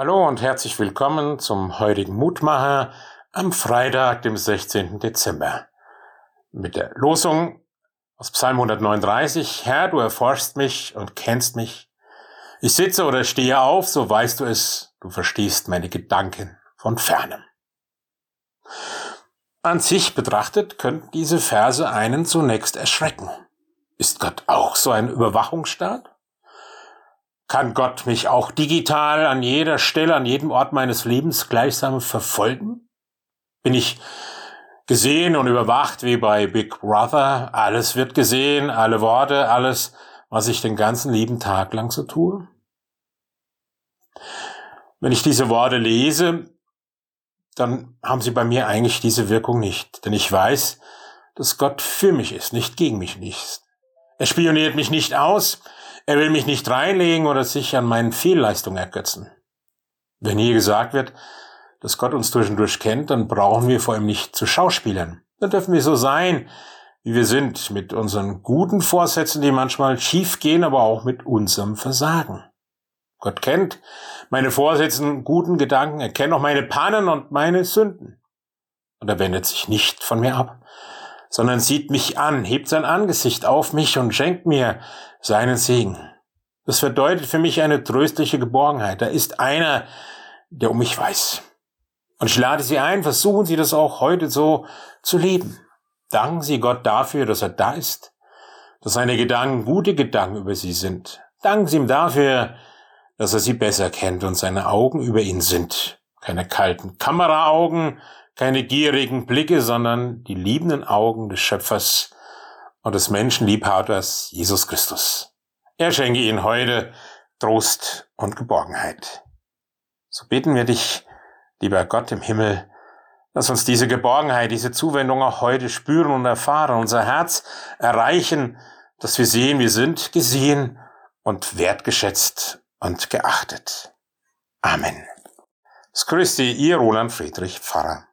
Hallo und herzlich willkommen zum heutigen Mutmacher am Freitag, dem 16. Dezember. Mit der Losung aus Psalm 139. Herr, du erforschst mich und kennst mich. Ich sitze oder stehe auf, so weißt du es, du verstehst meine Gedanken von fernem. An sich betrachtet könnten diese Verse einen zunächst erschrecken. Ist Gott auch so ein Überwachungsstaat? Kann Gott mich auch digital an jeder Stelle, an jedem Ort meines Lebens gleichsam verfolgen? Bin ich gesehen und überwacht wie bei Big Brother? Alles wird gesehen, alle Worte, alles, was ich den ganzen lieben Tag lang so tue? Wenn ich diese Worte lese, dann haben sie bei mir eigentlich diese Wirkung nicht. Denn ich weiß, dass Gott für mich ist, nicht gegen mich ist. Er spioniert mich nicht aus, er will mich nicht reinlegen oder sich an meinen Fehlleistungen ergötzen. Wenn hier gesagt wird, dass Gott uns durch und durch kennt, dann brauchen wir vor ihm nicht zu Schauspielern. Dann dürfen wir so sein, wie wir sind, mit unseren guten Vorsätzen, die manchmal schief gehen, aber auch mit unserem Versagen. Gott kennt meine Vorsätze guten Gedanken, er kennt auch meine Pannen und meine Sünden. Und er wendet sich nicht von mir ab, sondern sieht mich an, hebt sein Angesicht auf mich und schenkt mir seinen Segen. Das bedeutet für mich eine tröstliche Geborgenheit. Da ist einer, der um mich weiß. Und ich lade Sie ein, versuchen Sie das auch heute so zu leben. Danken Sie Gott dafür, dass er da ist, dass seine Gedanken gute Gedanken über Sie sind. Danken Sie ihm dafür, dass er Sie besser kennt und seine Augen über ihn sind. Keine kalten Kameraaugen, keine gierigen Blicke, sondern die liebenden Augen des Schöpfers und des Menschenliebhabers Jesus Christus. Er schenke Ihnen heute Trost und Geborgenheit. So beten wir dich, lieber Gott im Himmel, lass uns diese Geborgenheit, diese Zuwendung auch heute spüren und erfahren, unser Herz erreichen, dass wir sehen, wir sind gesehen und wertgeschätzt und geachtet. Amen. Es grüßt Sie, Ihr Roland Friedrich Pfarrer.